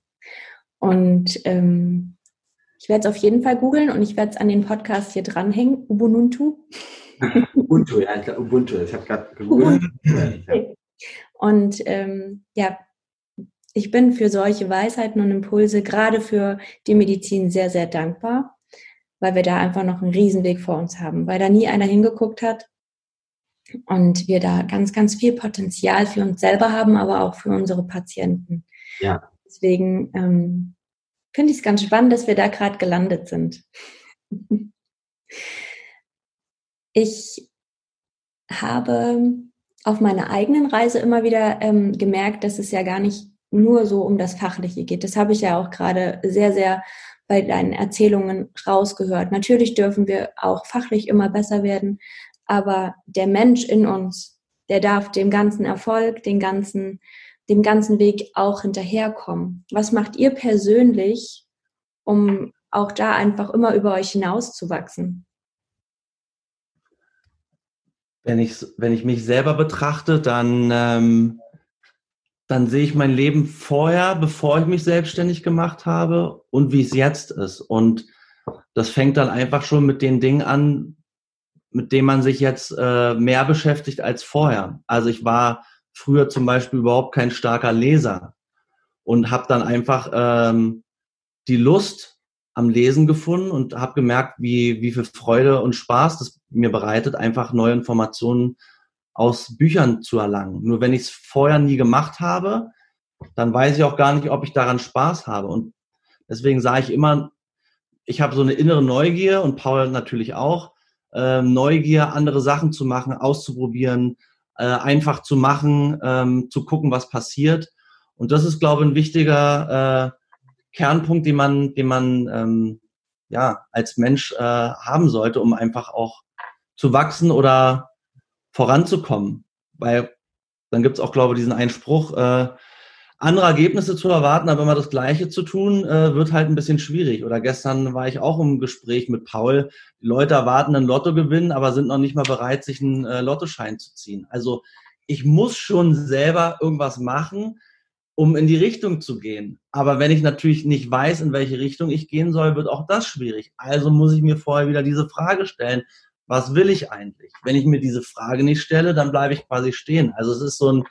[SPEAKER 4] Und ähm, ich werde es auf jeden Fall googeln und ich werde es an den Podcast hier dranhängen. Ubuntu.
[SPEAKER 3] Ubuntu, ja, Ubuntu. Ich habe gerade gegoogelt.
[SPEAKER 4] Und ähm, ja, ich bin für solche Weisheiten und Impulse, gerade für die Medizin, sehr, sehr dankbar, weil wir da einfach noch einen Riesenweg vor uns haben, weil da nie einer hingeguckt hat und wir da ganz, ganz viel Potenzial für uns selber haben, aber auch für unsere Patienten.
[SPEAKER 3] Ja.
[SPEAKER 4] Deswegen ähm, finde ich es ganz spannend, dass wir da gerade gelandet sind. Ich habe auf meiner eigenen Reise immer wieder ähm, gemerkt, dass es ja gar nicht nur so um das Fachliche geht. Das habe ich ja auch gerade sehr, sehr bei deinen Erzählungen rausgehört. Natürlich dürfen wir auch fachlich immer besser werden, aber der Mensch in uns, der darf dem ganzen Erfolg, den ganzen, dem ganzen Weg auch hinterherkommen. Was macht ihr persönlich, um auch da einfach immer über euch hinauszuwachsen?
[SPEAKER 2] Wenn ich, wenn ich mich selber betrachte, dann, ähm, dann sehe ich mein Leben vorher, bevor ich mich selbstständig gemacht habe und wie es jetzt ist. Und das fängt dann einfach schon mit den Dingen an, mit denen man sich jetzt äh, mehr beschäftigt als vorher. Also ich war früher zum Beispiel überhaupt kein starker Leser und habe dann einfach ähm, die Lust am Lesen gefunden und habe gemerkt, wie, wie viel Freude und Spaß das mir bereitet, einfach neue Informationen aus Büchern zu erlangen. Nur wenn ich es vorher nie gemacht habe, dann weiß ich auch gar nicht, ob ich daran Spaß habe. Und deswegen sage ich immer, ich habe so eine innere Neugier und Paul natürlich auch, äh, Neugier, andere Sachen zu machen, auszuprobieren, äh, einfach zu machen, ähm, zu gucken, was passiert. Und das ist, glaube ich, ein wichtiger äh, Kernpunkt, den man, den man ähm, ja als Mensch äh, haben sollte, um einfach auch zu wachsen oder voranzukommen. Weil dann gibt es auch, glaube ich, diesen Einspruch, äh, andere Ergebnisse zu erwarten, aber immer das Gleiche zu tun, äh, wird halt ein bisschen schwierig. Oder gestern war ich auch im Gespräch mit Paul. Die Leute erwarten einen Lottogewinn, aber sind noch nicht mal bereit, sich einen äh, Lottoschein zu ziehen. Also ich muss schon selber irgendwas machen, um in die Richtung zu gehen. Aber wenn ich natürlich nicht weiß, in welche Richtung ich gehen soll, wird auch das schwierig. Also muss ich mir vorher wieder diese Frage stellen, was will ich eigentlich? Wenn ich mir diese Frage nicht stelle, dann bleibe ich quasi stehen. Also es ist so ein,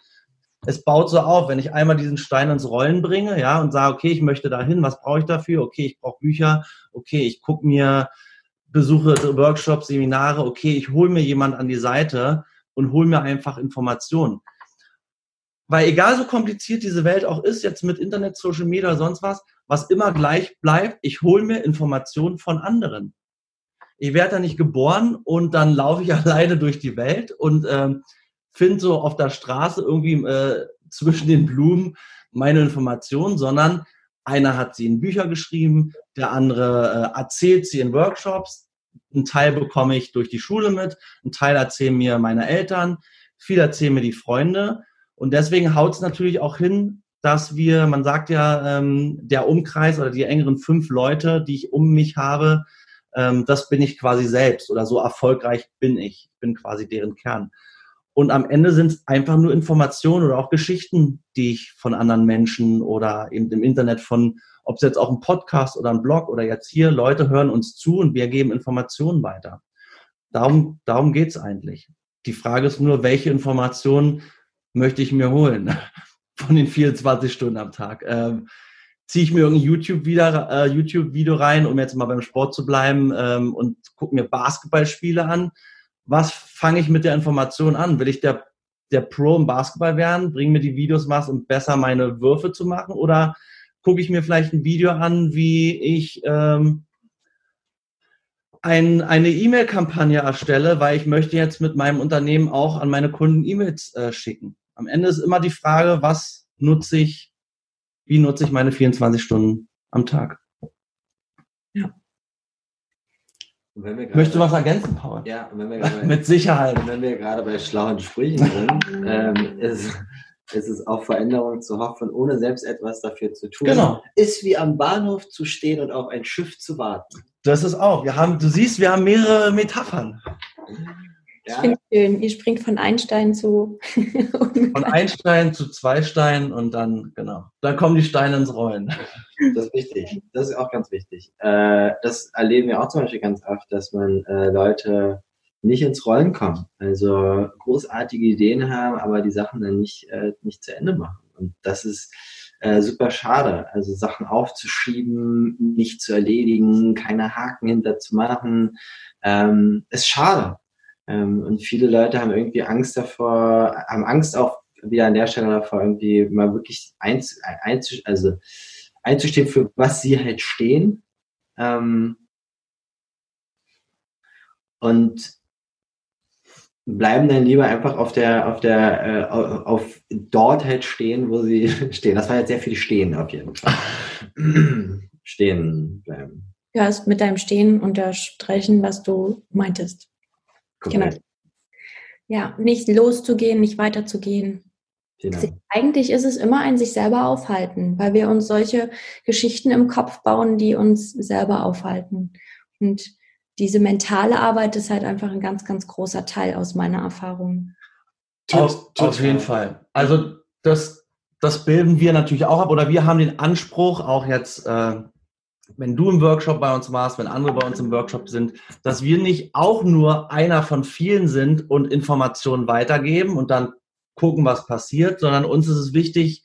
[SPEAKER 2] es baut so auf, wenn ich einmal diesen Stein ins Rollen bringe, ja, und sage, okay, ich möchte dahin, was brauche ich dafür? Okay, ich brauche Bücher, okay, ich gucke mir, besuche Workshops, Seminare, okay, ich hole mir jemand an die Seite und hole mir einfach Informationen. Weil egal so kompliziert diese Welt auch ist, jetzt mit Internet, Social Media sonst was, was immer gleich bleibt, ich hole mir Informationen von anderen. Ich werde da nicht geboren und dann laufe ich alleine durch die Welt und ähm, finde so auf der Straße irgendwie äh, zwischen den Blumen meine Informationen, sondern einer hat sie in Bücher geschrieben, der andere äh, erzählt sie in Workshops, ein Teil bekomme ich durch die Schule mit, ein Teil erzählen mir meine Eltern, viel erzählen mir die Freunde und deswegen haut es natürlich auch hin, dass wir, man sagt ja, ähm, der Umkreis oder die engeren fünf Leute, die ich um mich habe, ähm, das bin ich quasi selbst oder so erfolgreich bin ich. Ich bin quasi deren Kern. Und am Ende sind es einfach nur Informationen oder auch Geschichten, die ich von anderen Menschen oder eben im Internet von, ob es jetzt auch ein Podcast oder ein Blog oder jetzt hier, Leute hören uns zu und wir geben Informationen weiter. Darum, darum geht's eigentlich. Die Frage ist nur, welche Informationen möchte ich mir holen von den 24 Stunden am Tag? Ähm, Ziehe ich mir irgendein YouTube-Video äh, YouTube rein, um jetzt mal beim Sport zu bleiben ähm, und gucke mir Basketballspiele an? Was fange ich mit der Information an? Will ich der, der Pro im Basketball werden? Bringen mir die Videos was, um besser meine Würfe zu machen? Oder gucke ich mir vielleicht ein Video an, wie ich ähm, ein, eine E-Mail-Kampagne erstelle, weil ich möchte jetzt mit meinem Unternehmen auch an meine Kunden E-Mails äh, schicken. Am Ende ist immer die Frage, was nutze ich, wie nutze ich meine 24 Stunden am Tag? Ja. Möchtest du was ergänzen, Paul?
[SPEAKER 3] Ja, und wenn wir gerade,
[SPEAKER 2] mit Sicherheit.
[SPEAKER 3] Wenn wir gerade bei schlauen Sprüchen sind, ähm, ist, ist es auf Veränderung zu hoffen, ohne selbst etwas dafür zu tun.
[SPEAKER 2] Genau.
[SPEAKER 3] Ist wie am Bahnhof zu stehen und auf ein Schiff zu warten.
[SPEAKER 2] Das ist auch. Wir haben, du siehst, wir haben mehrere Metaphern.
[SPEAKER 4] Ja. Ich finde schön. Ihr springt von Einstein zu.
[SPEAKER 2] von Einstein zu Zweistein und dann, genau. Dann kommen die Steine ins Rollen.
[SPEAKER 3] Das ist wichtig. Das ist auch ganz wichtig. Äh, das erleben wir auch zum Beispiel ganz oft, dass man äh, Leute nicht ins Rollen kommen. Also großartige Ideen haben, aber die Sachen dann nicht, äh, nicht zu Ende machen. Und das ist äh, super schade. Also Sachen aufzuschieben, nicht zu erledigen, keine Haken hinter zu machen, ähm, ist schade. Ähm, und viele Leute haben irgendwie Angst davor, haben Angst auch wieder an der Stelle davor, irgendwie mal wirklich einz, also einzustehen, für was sie halt stehen. Ähm, und bleiben dann lieber einfach auf der, auf der, äh, auf dort halt stehen, wo sie stehen. Das war jetzt sehr viel Stehen auf jeden Fall. stehen bleiben.
[SPEAKER 4] Ja, ist mit deinem Stehen unterstreichen, was du meintest. Genau. Ja, nicht loszugehen, nicht weiterzugehen. Genau. Eigentlich ist es immer ein sich selber aufhalten, weil wir uns solche Geschichten im Kopf bauen, die uns selber aufhalten. Und diese mentale Arbeit ist halt einfach ein ganz, ganz großer Teil aus meiner Erfahrung.
[SPEAKER 2] Auf, auf jeden Fall. Also das, das bilden wir natürlich auch ab oder wir haben den Anspruch, auch jetzt äh, wenn du im Workshop bei uns warst, wenn andere bei uns im Workshop sind, dass wir nicht auch nur einer von vielen sind und Informationen weitergeben und dann gucken, was passiert, sondern uns ist es wichtig,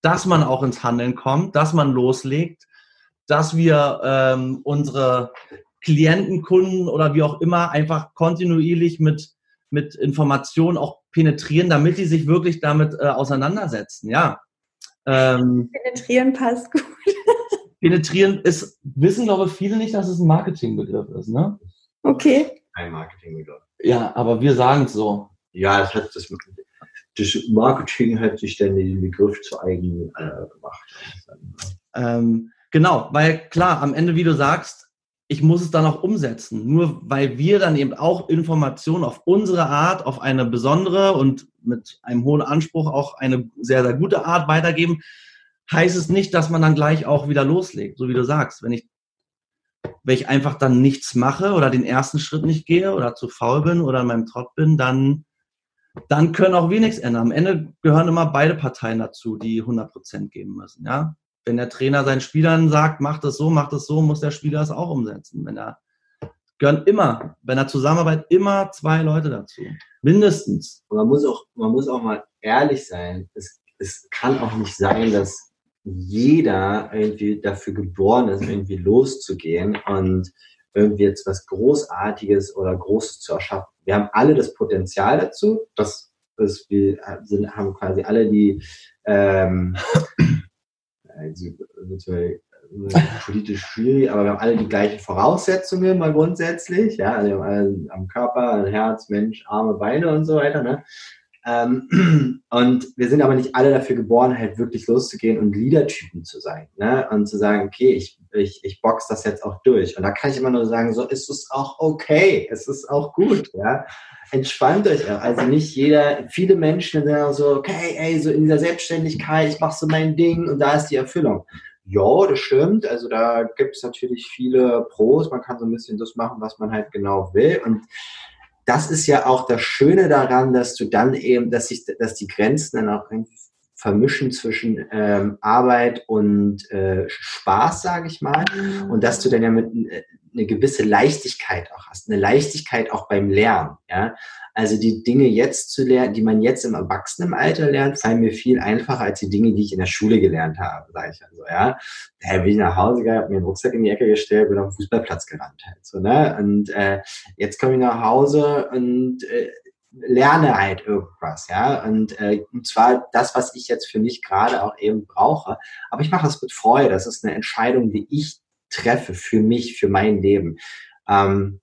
[SPEAKER 2] dass man auch ins Handeln kommt, dass man loslegt, dass wir ähm, unsere Klienten, Kunden oder wie auch immer einfach kontinuierlich mit, mit Informationen auch penetrieren, damit die sich wirklich damit äh, auseinandersetzen. Ja.
[SPEAKER 4] Ähm, penetrieren passt gut.
[SPEAKER 2] Penetrieren ist, wissen glaube ich viele nicht, dass es ein Marketingbegriff ist, ne?
[SPEAKER 4] Okay.
[SPEAKER 3] Ein Marketingbegriff.
[SPEAKER 2] Ja, aber wir sagen es so.
[SPEAKER 3] Ja, das hat das, das Marketing hat sich dann den Begriff zu eigen äh, gemacht.
[SPEAKER 2] Ähm, genau, weil klar, am Ende, wie du sagst, ich muss es dann auch umsetzen. Nur weil wir dann eben auch Informationen auf unsere Art, auf eine besondere und mit einem hohen Anspruch auch eine sehr, sehr gute Art weitergeben, heißt es nicht, dass man dann gleich auch wieder loslegt, so wie du sagst. Wenn ich, wenn ich einfach dann nichts mache oder den ersten Schritt nicht gehe oder zu faul bin oder in meinem Trott bin, dann, dann können auch wir nichts ändern. Am Ende gehören immer beide Parteien dazu, die 100 Prozent geben müssen, ja. Wenn der Trainer seinen Spielern sagt, mach das so, mach das so, muss der Spieler es auch umsetzen. Wenn er, gehören immer, wenn er zusammenarbeitet, immer zwei Leute dazu. Mindestens.
[SPEAKER 3] Man muss auch, man muss auch mal ehrlich sein. Es, es kann auch nicht sein, dass jeder irgendwie dafür geboren ist, irgendwie loszugehen und irgendwie jetzt was Großartiges oder Großes zu erschaffen. Wir haben alle das Potenzial dazu. Das ist, wir sind, haben quasi alle die ähm, also, politisch schwierig, aber wir haben alle die gleichen Voraussetzungen mal grundsätzlich. Ja, also wir haben alle am Körper, Herz, Mensch, Arme, Beine und so weiter. Ne? Ähm, und wir sind aber nicht alle dafür geboren, halt wirklich loszugehen und Leadertypen zu sein. Ne? Und zu sagen, okay, ich ich, ich box das jetzt auch durch. Und da kann ich immer nur sagen, so ist es auch okay, es ist auch gut, ja. Entspannt euch auch. Also nicht jeder, viele Menschen sind so, okay, ey, so in dieser Selbstständigkeit, ich mache so mein Ding und da ist die Erfüllung. Ja, das stimmt. Also da gibt es natürlich viele Pros. Man kann so ein bisschen das machen, was man halt genau will. Und das ist ja auch das Schöne daran, dass du dann eben, dass sich, dass die Grenzen dann auch vermischen zwischen ähm, Arbeit und äh, Spaß, sage ich mal, und dass du dann ja mit äh, eine gewisse Leichtigkeit auch hast, eine Leichtigkeit auch beim Lernen. Ja, also die Dinge jetzt zu lernen, die man jetzt im Erwachsenenalter lernt, fallen mir viel einfacher als die Dinge, die ich in der Schule gelernt habe, sage ich also. Ja, da bin ich nach Hause gegangen, habe mir den Rucksack in die Ecke gestellt, bin auf den Fußballplatz gerannt halt so. Ne, und äh, jetzt komme ich nach Hause und äh, lerne halt irgendwas, ja. Und, äh, und zwar das, was ich jetzt für mich gerade auch eben brauche. Aber ich mache das mit Freude. Das ist eine Entscheidung, die ich treffe für mich, für mein Leben. Ähm,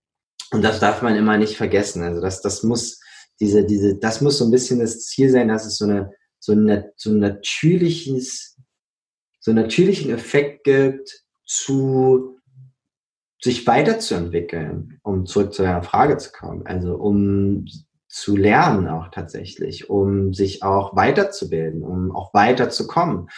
[SPEAKER 3] und das darf man immer nicht vergessen. Also das, das muss diese, diese, das muss so ein bisschen das Ziel sein, dass es so eine, so ein, so ein natürliches, so einen natürlichen Effekt gibt zu sich weiterzuentwickeln, um zurück zu deiner Frage zu kommen. Also um zu lernen auch tatsächlich, um sich auch weiterzubilden, um auch weiterzukommen.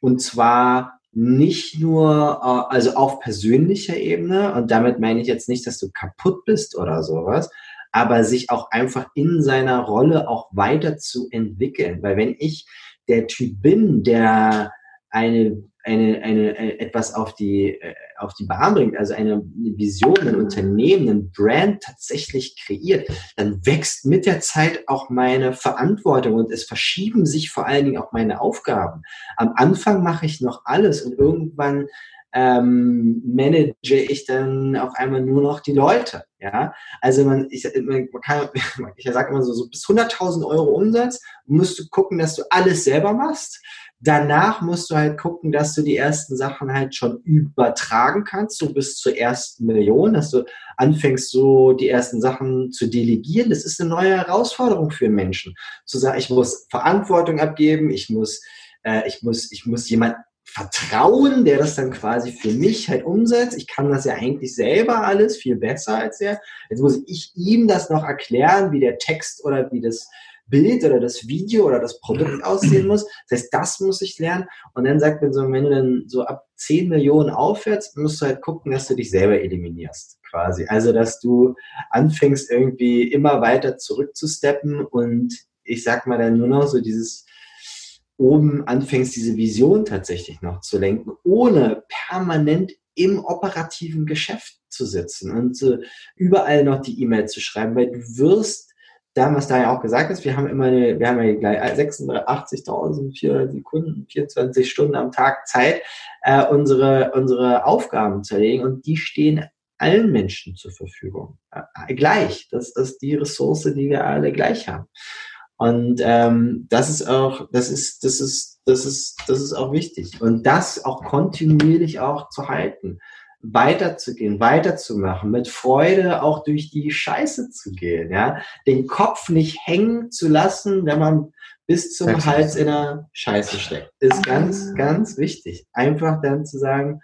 [SPEAKER 3] Und zwar nicht nur, äh, also auf persönlicher Ebene, und damit meine ich jetzt nicht, dass du kaputt bist oder sowas, aber sich auch einfach in seiner Rolle auch weiterzuentwickeln. Weil wenn ich der Typ bin, der eine eine, eine, eine etwas auf die, äh, auf die Bahn bringt, also eine Vision, ein Unternehmen, ein Brand tatsächlich kreiert, dann wächst mit der Zeit auch meine Verantwortung und es verschieben sich vor allen Dingen auch meine Aufgaben. Am Anfang mache ich noch alles und irgendwann ähm, manage ich dann auf einmal nur noch die Leute. Ja, also man, ich, man kann, ich sage immer so, so bis 100.000 Euro Umsatz musst du gucken, dass du alles selber machst. Danach musst du halt gucken, dass du die ersten Sachen halt schon übertragen kannst, so bis zur ersten Million, dass du anfängst, so die ersten Sachen zu delegieren. Das ist eine neue Herausforderung für Menschen. Zu sagen, ich muss Verantwortung abgeben, ich muss, äh, ich muss, ich muss jemand vertrauen, der das dann quasi für mich halt umsetzt. Ich kann das ja eigentlich selber alles viel besser als er. Jetzt muss ich ihm das noch erklären, wie der Text oder wie das Bild oder das Video oder das Produkt aussehen muss. Das heißt, das muss ich lernen. Und dann sagt man so, wenn du dann so ab 10 Millionen aufwärts, musst du halt gucken, dass du dich selber eliminierst, quasi. Also, dass du anfängst, irgendwie immer weiter zurückzusteppen und ich sag mal dann nur noch so dieses oben anfängst, diese Vision tatsächlich noch zu lenken, ohne permanent im operativen Geschäft zu sitzen und überall noch die E-Mail zu schreiben, weil du wirst damals da ja auch gesagt ist, wir haben immer eine, wir haben ja gleich 86.400 Sekunden, 24 Stunden am Tag Zeit, äh, unsere, unsere Aufgaben zu erledigen und die stehen allen Menschen zur Verfügung. Äh, gleich. Das ist die Ressource, die wir alle gleich haben. Und ähm, das ist auch, das ist, das ist, das ist, das ist auch wichtig. Und das auch kontinuierlich auch zu halten weiterzugehen, weiterzumachen, mit Freude auch durch die Scheiße zu gehen, ja, den Kopf nicht hängen zu lassen, wenn man bis zum That's Hals in der Scheiße steckt, ist ganz, ganz wichtig. Einfach dann zu sagen,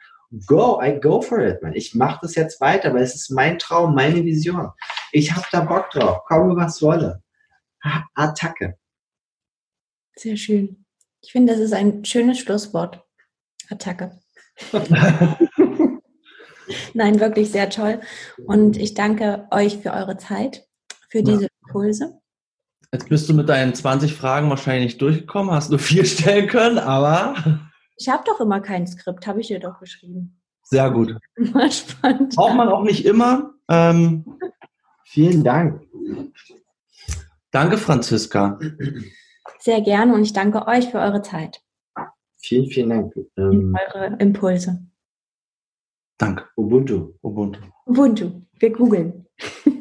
[SPEAKER 3] go, I go for it, man. Ich mache das jetzt weiter, weil es ist mein Traum, meine Vision. Ich habe da Bock drauf, komme was wolle. Attacke.
[SPEAKER 4] Sehr schön. Ich finde, das ist ein schönes Schlusswort. Attacke. Nein, wirklich sehr toll. Und ich danke euch für eure Zeit, für diese Impulse.
[SPEAKER 2] Jetzt bist du mit deinen 20 Fragen wahrscheinlich durchgekommen, hast nur vier stellen können, aber.
[SPEAKER 4] Ich habe doch immer kein Skript, habe ich dir doch geschrieben.
[SPEAKER 2] Sehr gut.
[SPEAKER 4] Immer spannend.
[SPEAKER 2] Braucht man auch nicht immer. Ähm,
[SPEAKER 3] vielen Dank.
[SPEAKER 2] Danke, Franziska.
[SPEAKER 4] Sehr gerne und ich danke euch für eure Zeit.
[SPEAKER 3] Vielen, vielen Dank.
[SPEAKER 4] Ähm, eure Impulse.
[SPEAKER 2] Dank.
[SPEAKER 3] Ubuntu.
[SPEAKER 2] Ubuntu.
[SPEAKER 4] Ubuntu. Wir googeln.